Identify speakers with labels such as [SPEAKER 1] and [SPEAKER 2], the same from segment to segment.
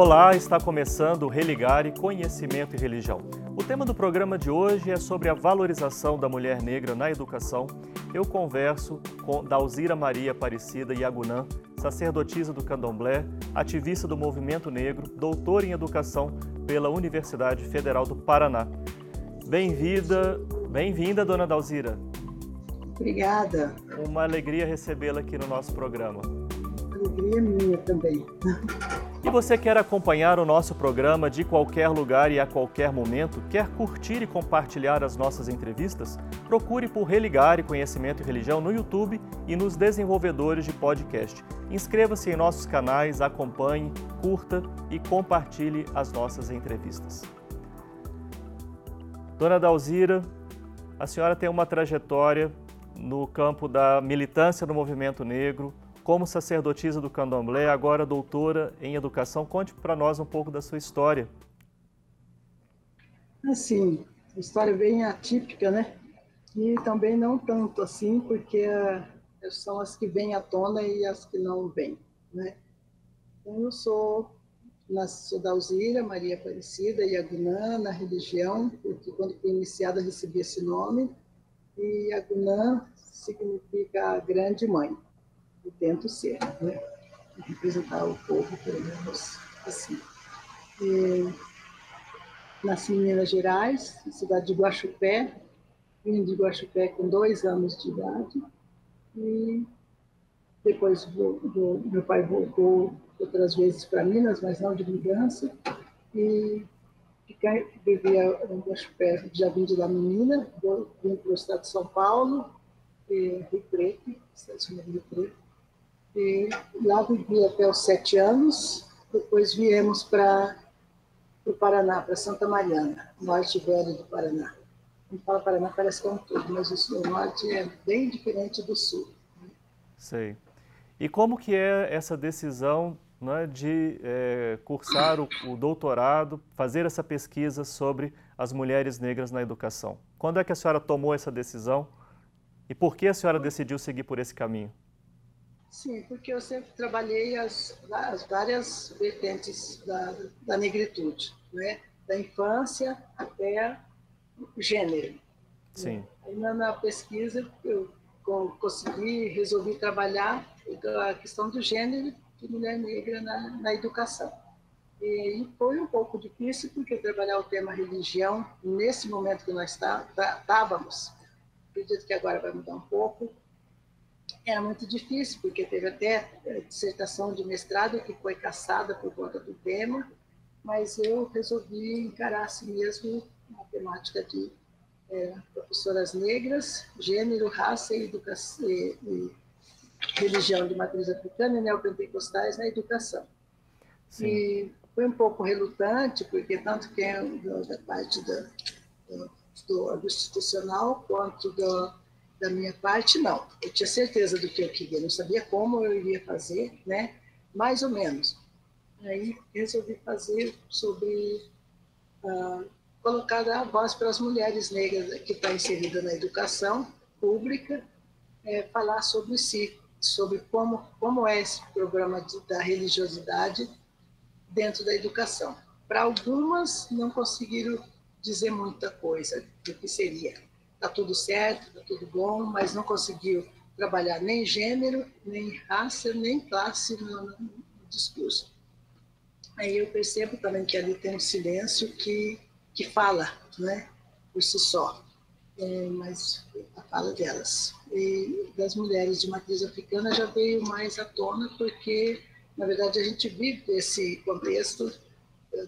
[SPEAKER 1] Olá, está começando o Religare Conhecimento e Religião. O tema do programa de hoje é sobre a valorização da mulher negra na educação. Eu converso com Dalzira Maria Aparecida Yagunã, sacerdotisa do Candomblé, ativista do movimento negro, doutora em educação pela Universidade Federal do Paraná. Bem-vinda, bem-vinda, dona Dalzira.
[SPEAKER 2] Obrigada.
[SPEAKER 1] Uma alegria recebê-la aqui no nosso programa.
[SPEAKER 2] Alegria minha também.
[SPEAKER 1] E você quer acompanhar o nosso programa de qualquer lugar e a qualquer momento? Quer curtir e compartilhar as nossas entrevistas? Procure por Religare Conhecimento e Religião no YouTube e nos desenvolvedores de podcast. Inscreva-se em nossos canais, acompanhe, curta e compartilhe as nossas entrevistas. Dona Dalzira, a senhora tem uma trajetória no campo da militância do movimento negro, como sacerdotisa do candomblé, agora doutora em educação. Conte para nós um pouco da sua história.
[SPEAKER 2] Assim, história bem atípica, né? E também não tanto assim, porque uh, são as que vêm à tona e as que não vêm, né? Então, eu sou, sou da Alzira, Maria Aparecida, Yagunã, na religião, porque quando fui iniciada recebi esse nome, e Yagunã significa grande mãe eu tento ser, né? representar o povo, pelo menos assim. Nasci em Minas Gerais, cidade de Guaxupé, vim de Guaxupé com dois anos de idade, e depois do, do, meu pai voltou outras vezes para Minas, mas não de mudança, e fiquei, vivia em Guaxupé, já vim de lá menina, vim para o estado de São Paulo, Rio Preto, estado de Rio Preto, e lá vivi até os sete anos, depois viemos para o Paraná, para Santa Mariana, norte velho do Paraná. Quando fala Paraná parece que é um todo, mas o norte é bem diferente do sul.
[SPEAKER 1] Sei. E como que é essa decisão né, de é, cursar o, o, doutorado, fazer essa pesquisa sobre as mulheres negras na educação? Quando é que a senhora tomou essa decisão e por que a senhora decidiu seguir por esse caminho?
[SPEAKER 2] Sim, porque eu sempre trabalhei as, as várias vertentes da, da negritude, né? da infância até o gênero.
[SPEAKER 1] Sim.
[SPEAKER 2] Aí na, na pesquisa eu consegui, resolvi trabalhar a questão do gênero de mulher negra na, na educação. E foi um pouco difícil, porque trabalhar o tema religião, nesse momento que nós estávamos, acredito que agora vai mudar um pouco, era muito difícil, porque teve até dissertação de mestrado que foi caçada por conta do tema, mas eu resolvi encarar assim mesmo a temática de é, professoras negras, gênero, raça e, educação, e, e religião de matriz africana e neopentecostais na educação. Sim. E foi um pouco relutante, porque tanto quem é da parte do, do, do institucional quanto do, da minha parte, não. Eu tinha certeza do que eu queria, não sabia como eu iria fazer, né? Mais ou menos. Aí resolvi fazer sobre uh, colocar a voz para as mulheres negras que estão inseridas na educação pública, é, falar sobre si, sobre como, como é esse programa de, da religiosidade dentro da educação. Para algumas, não conseguiram dizer muita coisa do que seria está tudo certo, está tudo bom, mas não conseguiu trabalhar nem gênero, nem raça, nem classe no, no discurso. Aí eu percebo também que ali tem um silêncio que, que fala, né, por si só, é, mas a fala delas. E das mulheres de matriz africana já veio mais à tona, porque, na verdade, a gente vive esse contexto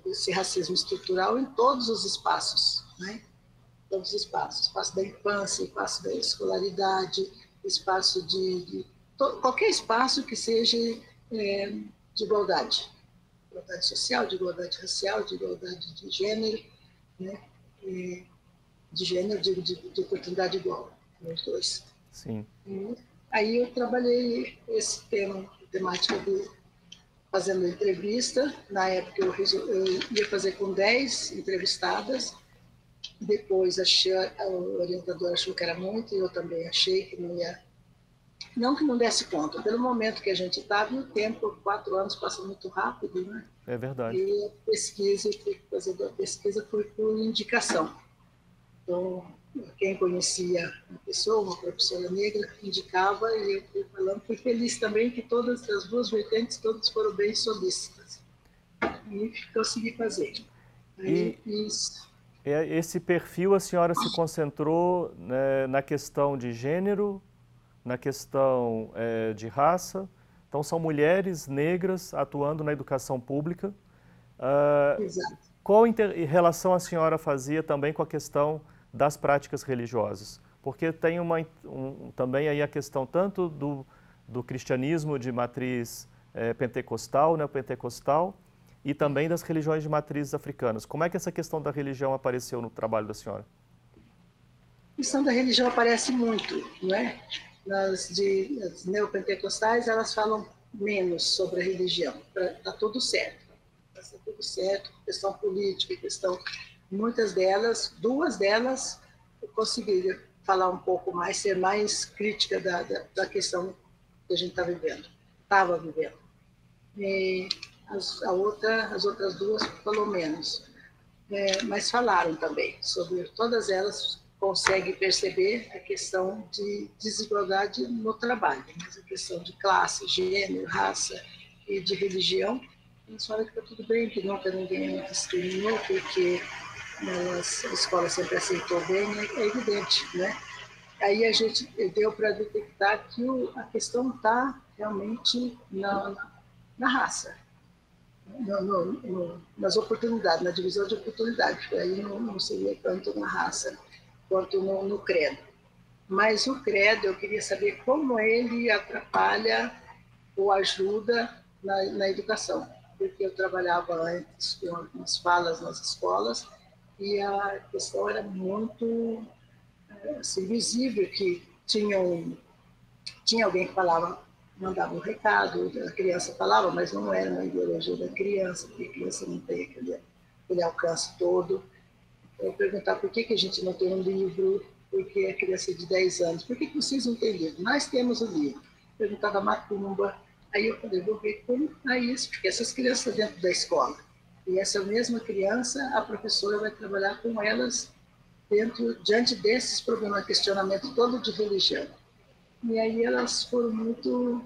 [SPEAKER 2] desse racismo estrutural em todos os espaços, né? Todos os espaços, espaço da infância, espaço da escolaridade, espaço de, de to, qualquer espaço que seja é, de igualdade, igualdade social, de igualdade racial, de igualdade de gênero, né? E, de gênero, de, de, de oportunidade igual, os dois.
[SPEAKER 1] Sim.
[SPEAKER 2] E aí eu trabalhei esse tema, temática do fazendo entrevista. Na época eu, eu ia fazer com 10 entrevistadas, depois achei, a orientadora achou que era muito, e eu também achei que não ia não que não desse conta, pelo momento que a gente estava, o tempo, quatro anos passa muito rápido, né?
[SPEAKER 1] É verdade.
[SPEAKER 2] E a pesquisa, fazer a pesquisa foi por indicação. Então, quem conhecia a pessoa, uma professora negra, indicava e eu fui falando. Fui feliz também que todas as duas vertentes, todas foram bem solícitas. E consegui fazer.
[SPEAKER 1] Aí, e isso. É, esse perfil a senhora se concentrou né, na questão de gênero, na questão é, de raça. Então, são mulheres negras atuando na educação pública. Uh,
[SPEAKER 2] Exato.
[SPEAKER 1] Qual relação a senhora fazia também com a questão das práticas religiosas? Porque tem uma, um, também aí a questão tanto do, do cristianismo de matriz é, pentecostal, neopentecostal, e também das religiões de matrizes africanas. Como é que essa questão da religião apareceu no trabalho da senhora?
[SPEAKER 2] A questão da religião aparece muito, não é? Nas, de, as neopentecostais, elas falam menos sobre a religião. Está tudo certo. Está tudo certo. Questão política, questão... Muitas delas, duas delas, eu falar um pouco mais, ser mais crítica da, da, da questão que a gente está vivendo, estava vivendo. E as, a outra, as outras duas, pelo menos. É, mas falaram também sobre todas elas consegue perceber a questão de desigualdade no trabalho, mas a questão de classe, gênero, raça e de religião, eles falam que está tudo bem, que nunca ninguém discriminou, porque elas, a escola sempre aceitou bem, é, é evidente, né? Aí a gente deu para detectar que o, a questão está realmente na, na raça, no, no, no, nas oportunidades, na divisão de oportunidades, aí não, não seria tanto na raça quanto no credo. Mas o credo, eu queria saber como ele atrapalha ou ajuda na, na educação, porque eu trabalhava antes com algumas falas nas escolas e a questão era muito assim, visível que tinha, um, tinha alguém que falava, mandava um recado, a criança falava, mas não era uma ideologia da criança, porque a criança não tem aquele, aquele alcance todo é, perguntar por que, que a gente não tem um livro, porque a criança de 10 anos, por que, que vocês não têm livro? Nós temos o livro. Perguntar da macumba. Aí eu falei, vou ver como é isso, porque essas crianças dentro da escola. E essa mesma criança, a professora vai trabalhar com elas dentro, diante desses problemas, questionamento todo de religião. E aí elas foram muito,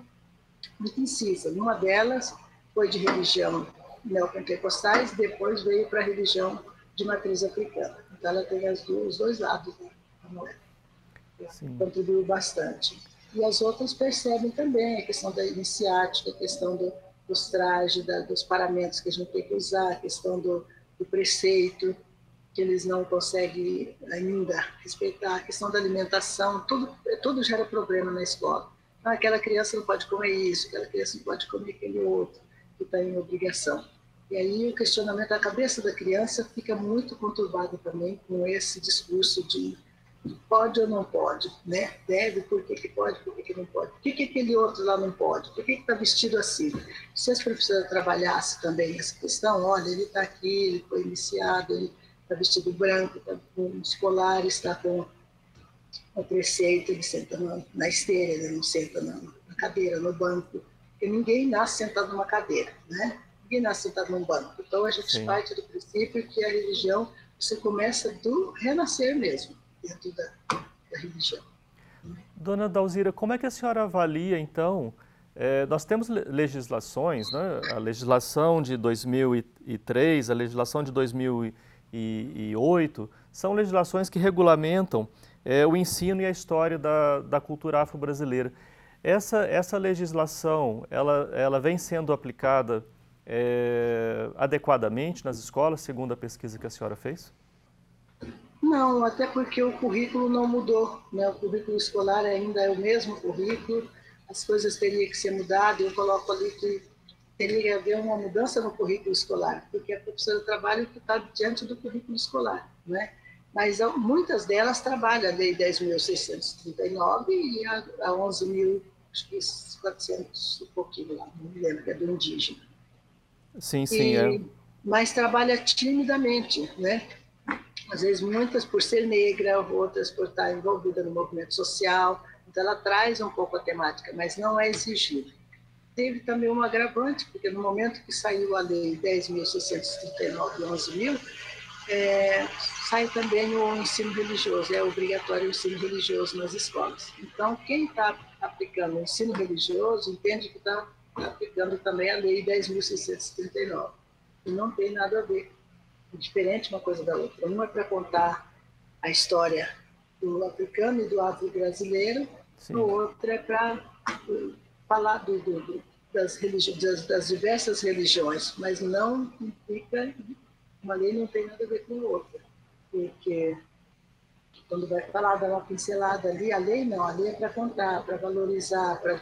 [SPEAKER 2] muito incisas. Uma delas foi de religião neopentecostais, depois veio para a religião de matriz africana. Então, ela tem as duas, os dois lados da moeda. Contribuiu bastante. E as outras percebem também a questão da iniciática, a questão do, dos trajes, da, dos paramentos que a gente tem que usar, a questão do, do preceito, que eles não conseguem ainda respeitar, a questão da alimentação, tudo, tudo gera problema na escola. Então, aquela criança não pode comer isso, aquela criança não pode comer aquele outro, que está em obrigação. E aí o questionamento da cabeça da criança fica muito conturbado também com esse discurso de pode ou não pode, né? Deve, por que, que pode, por que, que não pode? Por que, que aquele outro lá não pode? Por que está vestido assim? Se as professoras trabalhassem também essa questão, olha, ele está aqui, ele foi iniciado, ele está vestido branco, está com escolar, está com o preceito, ele senta na, na esteira, ele não senta na, na cadeira, no banco, porque ninguém nasce sentado numa cadeira, né? ninguém nasce sentado num banco. Então a gente Sim. parte do princípio que a religião você começa do renascer mesmo dentro da, da religião.
[SPEAKER 1] Dona Dalzira, como é que a senhora avalia então? É, nós temos legislações, né? a legislação de 2003, a legislação de 2008, são legislações que regulamentam é, o ensino e a história da, da cultura afro-brasileira. Essa, essa legislação, ela, ela vem sendo aplicada é, adequadamente nas escolas, segundo a pesquisa que a senhora fez?
[SPEAKER 2] Não, até porque o currículo não mudou. Né? O currículo escolar ainda é o mesmo currículo, as coisas teriam que ser mudadas. Eu coloco ali que teria que haver uma mudança no currículo escolar, porque a professora trabalha que está diante do currículo escolar. Né? Mas muitas delas trabalham a Lei 10.639 e a, a 11.400 e pouquinho lá, não me lembro, que é do indígena.
[SPEAKER 1] Sim, sim. E, é.
[SPEAKER 2] Mas trabalha timidamente, né? Às vezes, muitas por ser negra, outras por estar envolvida no movimento social, Então, ela traz um pouco a temática, mas não é exigido. Teve também um agravante, porque no momento que saiu a lei 10.639 de 11 mil, é, sai também o ensino religioso, é obrigatório o ensino religioso nas escolas. Então, quem está aplicando o ensino religioso entende que está aplicando também a lei 10.639. E não tem nada a ver. É diferente uma coisa da outra. Uma é para contar a história do africano e do afro-brasileiro, o outro é para falar do, do, das, das, das, diversas religiões, mas não implica, uma lei não tem nada a ver com outra. Porque quando vai falar, dar uma pincelada ali, a lei não, a lei é para contar, para valorizar, para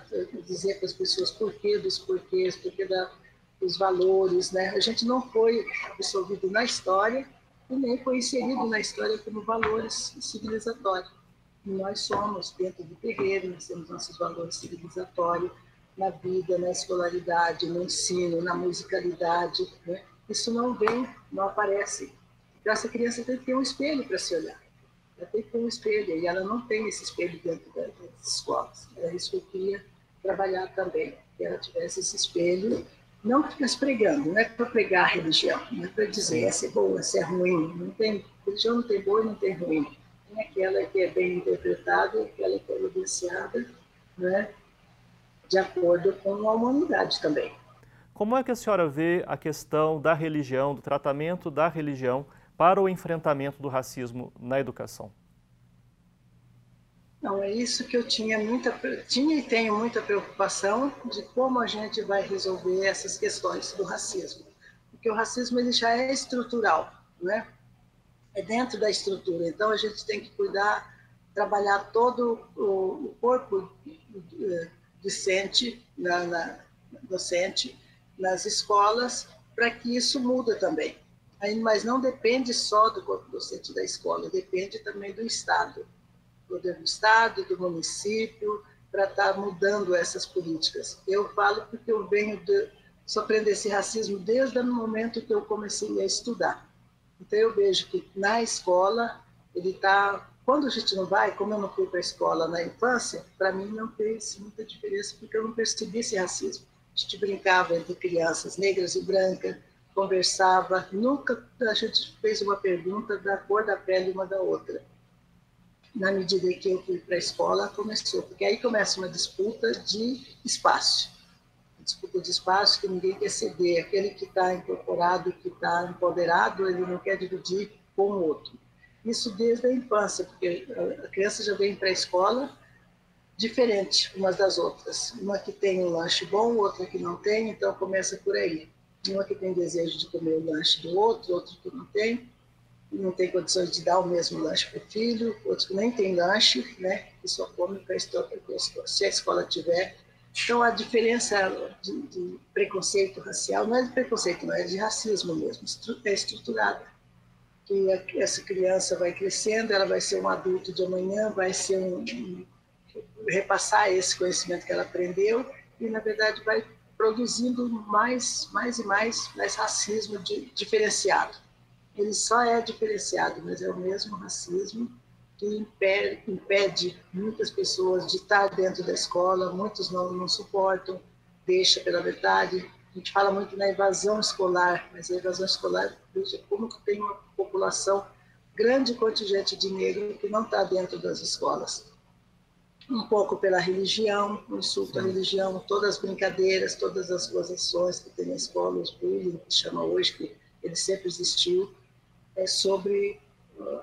[SPEAKER 2] dizer para as pessoas porquê dos porquês, porquê da, dos valores, né? A gente não foi absorvido na história e nem foi inserido na história como valores civilizatórios. Nós somos, dentro do terreiro, nós temos nossos valores civilizatórios na vida, na escolaridade, no ensino, na musicalidade, né? Isso não vem, não aparece. Então, essa criança tem que ter um espelho para se olhar ela tem que ter um espelho, e ela não tem esse espelho dentro das escolas. É isso que eu queria trabalhar também, que ela tivesse esse espelho, não que ficasse pregando, não é para pregar a religião, não é para dizer essa é boa, essa é ruim, não tem, religião não tem boa e não tem ruim. Aquela que é bem interpretada aquela que é evidenciada, né, de acordo com a humanidade também.
[SPEAKER 1] Como é que a senhora vê a questão da religião, do tratamento da religião para o enfrentamento do racismo na educação?
[SPEAKER 2] Não, é isso que eu tinha muita tinha e tenho muita preocupação de como a gente vai resolver essas questões do racismo, porque o racismo ele já é estrutural, né? É dentro da estrutura. Então a gente tem que cuidar, trabalhar todo o, corpo eh, docente, na, na docente nas escolas para que isso mude também mas não depende só do corpo docente da escola, depende também do Estado, do Estado, do município, para estar tá mudando essas políticas. Eu falo porque eu venho de, sofrendo esse racismo desde o momento que eu comecei a estudar. Então eu vejo que na escola ele está quando a gente não vai, como eu não fui para a escola na infância, para mim não fez muita diferença porque eu não percebi esse racismo. A gente brincava entre crianças negras e brancas, conversava, nunca a gente fez uma pergunta da cor da pele uma da outra. Na medida que eu fui para a escola, começou, porque aí começa uma disputa de espaço. Disputa de espaço que ninguém quer ceder. Aquele que está incorporado, que está empoderado, ele não quer dividir com o outro. Isso desde a infância, porque a criança já vem para a escola diferente umas das outras. Uma que tem um lanche bom, outra que não tem, então começa por aí uma que tem desejo de comer o lanche do outro, outro que não tem, não tem condições de dar o mesmo lanche para o filho, outros que nem tem lanche, né, que só come para a escola, se a escola tiver. Então, a diferença de, de, preconceito racial não é de preconceito, não é de racismo mesmo, é estruturada. Que essa criança vai crescendo, ela vai ser um adulto de amanhã, vai ser um, um repassar esse conhecimento que ela aprendeu e, na verdade, vai produzindo mais, mais e mais, mais racismo de, diferenciado. Ele só é diferenciado, mas é o mesmo racismo que impede, impede muitas pessoas de estar dentro da escola, muitos não, não suportam, deixa pela verdade. A gente fala muito na evasão escolar, mas a evasão escolar, veja como que tem uma população grande contingente de negro que não está dentro das escolas um pouco pela religião, o insulto à religião, todas as brincadeiras, todas as gozações que tem na escola, os bullying, que chama hoje, que ele sempre existiu, é sobre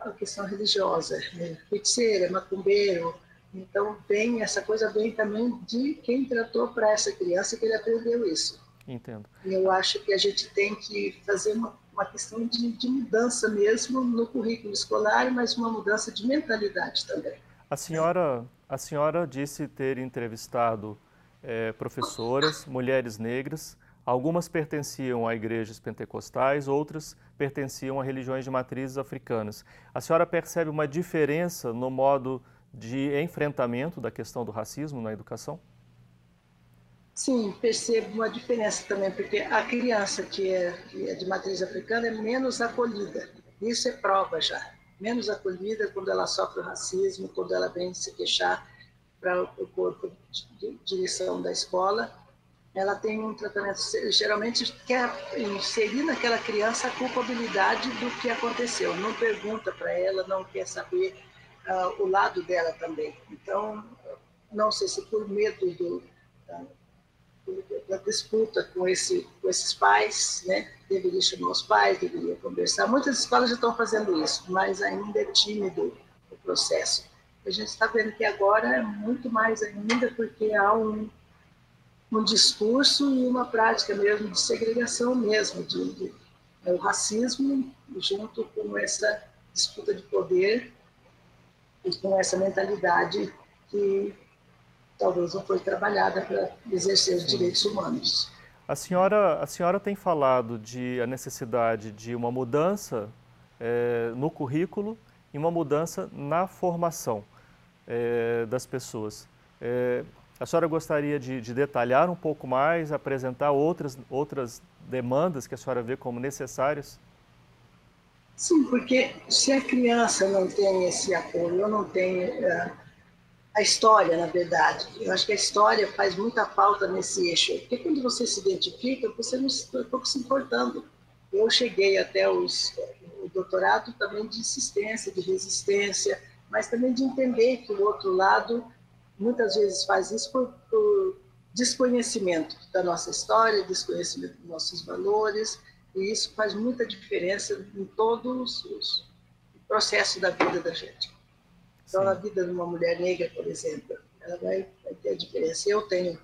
[SPEAKER 2] a questão religiosa, é feiticeira, é macumbeiro, então vem essa coisa vem também de quem tratou para essa criança que ele aprendeu isso.
[SPEAKER 1] Entendo.
[SPEAKER 2] E eu acho que a gente tem que fazer uma, uma questão de, de mudança mesmo no currículo escolar, mas uma mudança de mentalidade também.
[SPEAKER 1] A senhora a senhora disse ter entrevistado é, professoras, mulheres negras, algumas pertenciam a igrejas pentecostais, outras pertenciam a religiões de matrizes africanas. A senhora percebe uma diferença no modo de enfrentamento da questão do racismo na educação?
[SPEAKER 2] Sim, percebo uma diferença também, porque a criança que é, é de matriz africana é menos acolhida. Isso é prova já menos acolhida quando ela sofre o racismo, quando ela vem se queixar. para o corpo de direção da escola, ela tem um tratamento, geralmente quer inserir naquela criança a culpabilidade do que aconteceu, não pergunta para ela, não quer saber uh, o lado dela também. Então, não sei se por medo do, da, da disputa com, esse, com esses pais, né? deveria chamar os pais, deveria conversar. Muitas escolas já estão fazendo isso, mas ainda é tímido o processo. A gente está vendo que agora é muito mais ainda, porque há um, um discurso e uma prática mesmo de segregação mesmo, de, de é, o racismo junto com essa disputa de poder e com essa mentalidade que talvez não foi trabalhada para exercer os direitos humanos.
[SPEAKER 1] A senhora, a senhora tem falado de a necessidade de uma mudança é, no currículo e uma mudança na formação é, das pessoas. É, a senhora gostaria de, de, detalhar um pouco mais, apresentar outras, outras demandas que a senhora vê como necessárias?
[SPEAKER 2] Sim, porque se a criança não tem esse apoio, não tem uh, a história, na verdade, eu acho que a história faz muita falta nesse eixo, porque quando você se identifica, você não está pouco se importando. Eu cheguei até os, o doutorado também de insistência, de resistência, mas também de entender que o outro lado muitas vezes faz isso por, por desconhecimento da nossa história, desconhecimento dos nossos valores, e isso faz muita diferença em todos os processos da vida da gente. Então, Sim. na vida de uma mulher negra, por exemplo, ela vai, vai ter a diferença. Eu tenho,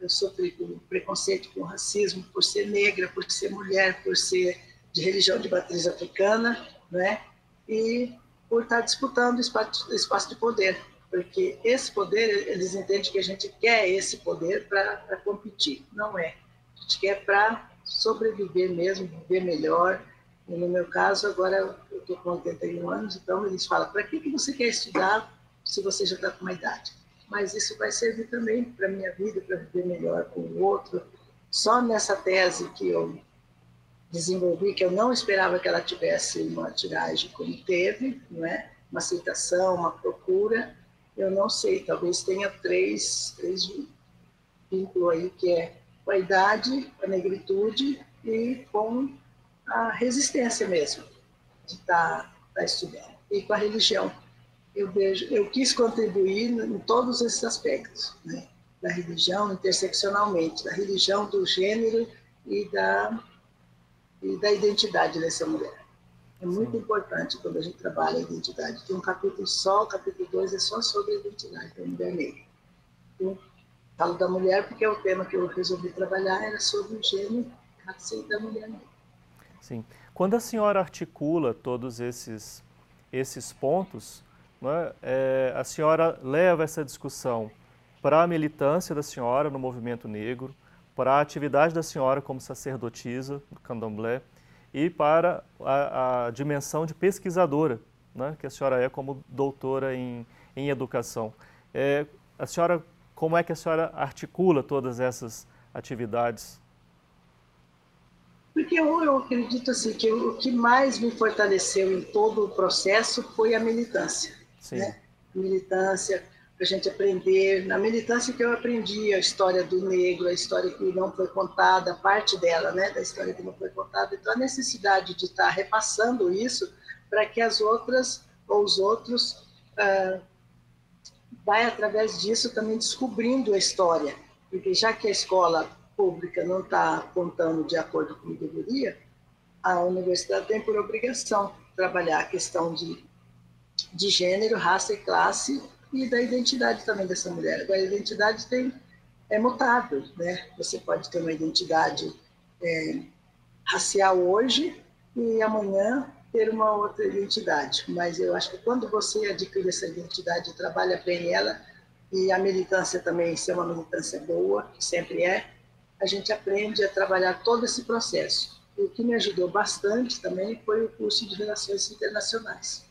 [SPEAKER 2] eu sofri com preconceito, com racismo, por ser negra, por ser mulher, por ser de religião de matriz africana, né? E por estar disputando espaço, espaço de poder porque esse poder, eles entendem que a gente quer esse poder para competir. Não é. A gente quer para sobreviver mesmo, viver melhor. E no meu caso, agora eu estou com 81 anos, então eles falam: para que, que você quer estudar se você já está com uma idade? Mas isso vai servir também para a minha vida, para viver melhor com o outro. Só nessa tese que eu desenvolvi, que eu não esperava que ela tivesse uma tiragem como teve, não é? uma aceitação, uma procura, eu não sei, talvez tenha três, três vínculos aí, que é com a idade, a negritude e com a resistência mesmo de estar tá, tá estudando. E com a religião. Eu, vejo, eu quis contribuir em todos esses aspectos, né? da religião interseccionalmente, da religião, do gênero e da, e da identidade dessa mulher. É muito Sim. importante quando a gente trabalha a identidade. Tem um capítulo só, o capítulo 2 é só sobre a identidade da mulher negra. Eu falo da mulher porque é o tema que eu resolvi trabalhar, era sobre o gênero da mulher negra.
[SPEAKER 1] Sim. Quando a senhora articula todos esses, esses pontos, é, é, a senhora leva essa discussão para a militância da senhora no movimento negro, para a atividade da senhora como sacerdotisa do candomblé, e para a, a dimensão de pesquisadora, né, que a senhora é como doutora em, em educação. É, a senhora, como é que a senhora articula todas essas atividades?
[SPEAKER 2] Porque eu, eu acredito assim que o que mais me fortaleceu em todo o processo foi a militância. Sim. Né? Militância, para a gente aprender. Na militância que eu aprendi a história do negro, a história que não foi contada, parte dela, né, da história que não foi contada. Então, a necessidade de estar repassando isso para que as outras ou os outros ah, vai através disso também descobrindo a história, porque já que a escola pública não está contando de acordo com o que deveria, a universidade tem por obrigação trabalhar a questão de, de gênero, raça e classe e da identidade também dessa mulher. Agora, a identidade tem, é mutável, né? Você pode ter uma identidade é, racial hoje e amanhã ter uma outra identidade. Mas eu acho que quando você adquire essa identidade, trabalha bem ela, e a militância também ser uma militância boa, que sempre é, a gente aprende a trabalhar todo esse processo. O que me ajudou bastante também foi o curso de Relações Internacionais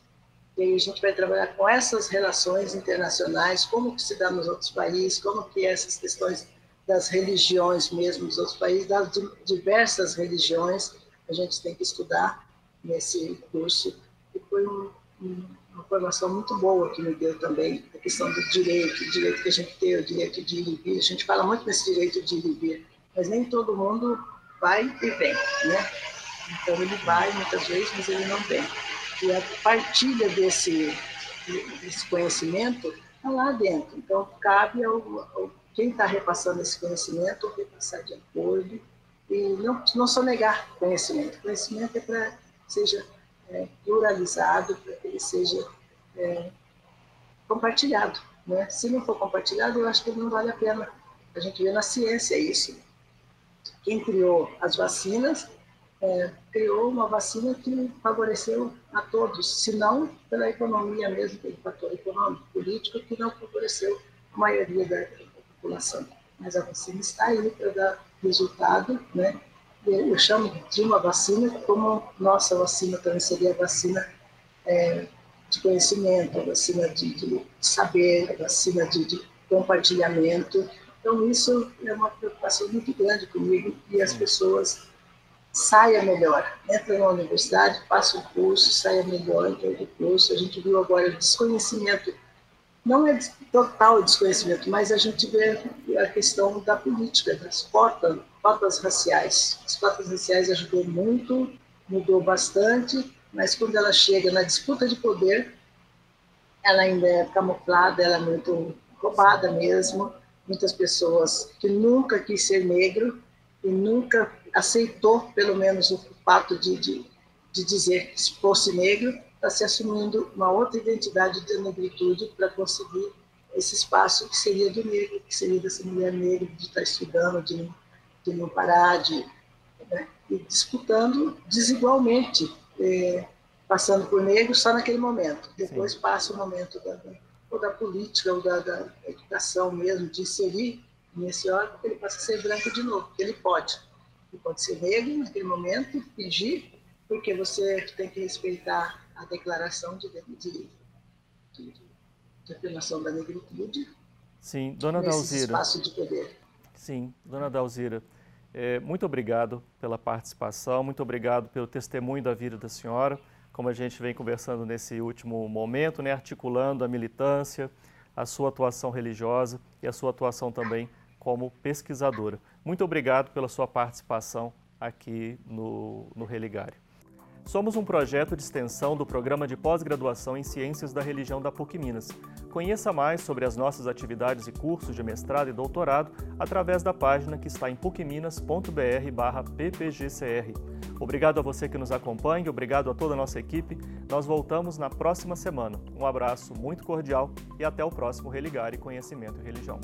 [SPEAKER 2] e a gente vai trabalhar com essas relações internacionais, como que se dá nos outros países, como que essas questões das religiões mesmo dos outros países, das diversas religiões, a gente tem que estudar nesse curso. E foi um, um, uma formação muito boa que me deu também, a questão do direito, o direito que a gente tem, o direito de ir e vir. A gente fala muito nesse direito de ir e vir, mas nem todo mundo vai e vem, né? Então ele vai muitas vezes, mas ele não vem. E a partilha desse, desse conhecimento está lá dentro. Então cabe ao, ao quem está repassando esse conhecimento repassar de acordo e não, não só negar conhecimento. Conhecimento é para que seja é, pluralizado, para que ele seja é, compartilhado. Né? Se não for compartilhado, eu acho que não vale a pena. A gente vê na ciência isso. Quem criou as vacinas é, criou uma vacina que favoreceu a todos, se não pela economia mesmo, pelo fator econômico, político, que não favoreceu a maioria da, população. Mas a vacina está aí para dar resultado, né? Eu chamo de uma vacina como nossa vacina também seria a vacina é, de conhecimento, a vacina de, de saber, a vacina de, de, compartilhamento. Então, isso é uma preocupação muito grande comigo e as pessoas saia melhor. Entra na universidade, passa o curso, saia melhor do curso. A gente viu agora o desconhecimento não é total desconhecimento, mas a gente vê a questão da política, das cotas, cotas raciais. As cotas raciais ajudou muito, mudou bastante, mas quando ela chega na disputa de poder, ela ainda é camuflada, ela é muito roubada mesmo. Muitas pessoas que nunca quis ser negro e nunca aceitou, pelo menos, o fato de, de, de dizer que se fosse negro, está se assumindo uma outra identidade de negritude para conseguir esse espaço que seria do negro, que seria dessa mulher negra, de estar tá estudando, de, de não parar, de, né, e disputando desigualmente, é, passando por negro só naquele momento. Depois Sim. passa o momento da, da, ou da política, ou da, da, educação mesmo, de inserir nesse órgão, ele passa a ser branco de novo, ele pode. Ele pode ser negro naquele momento, fingir, porque você tem que respeitar a declaração de, de, de, de afirmação da negritude.
[SPEAKER 1] Sim, dona Dalzira.
[SPEAKER 2] espaço de poder.
[SPEAKER 1] Sim, dona Dalzira, é, muito obrigado pela participação, muito obrigado pelo testemunho da vida da senhora, como a gente vem conversando nesse último momento, né, articulando a militância, a sua atuação religiosa e a sua atuação também como pesquisadora. Muito obrigado pela sua participação aqui no, no. Somos um projeto de extensão do programa de pós-graduação em Ciências da Religião da PUC Minas. Conheça mais sobre as nossas atividades e cursos de mestrado e doutorado através da página que está em pucminas.br/ppgcr. Obrigado a você que nos acompanha, obrigado a toda a nossa equipe. Nós voltamos na próxima semana. Um abraço muito cordial e até o próximo Religare Conhecimento e Religião.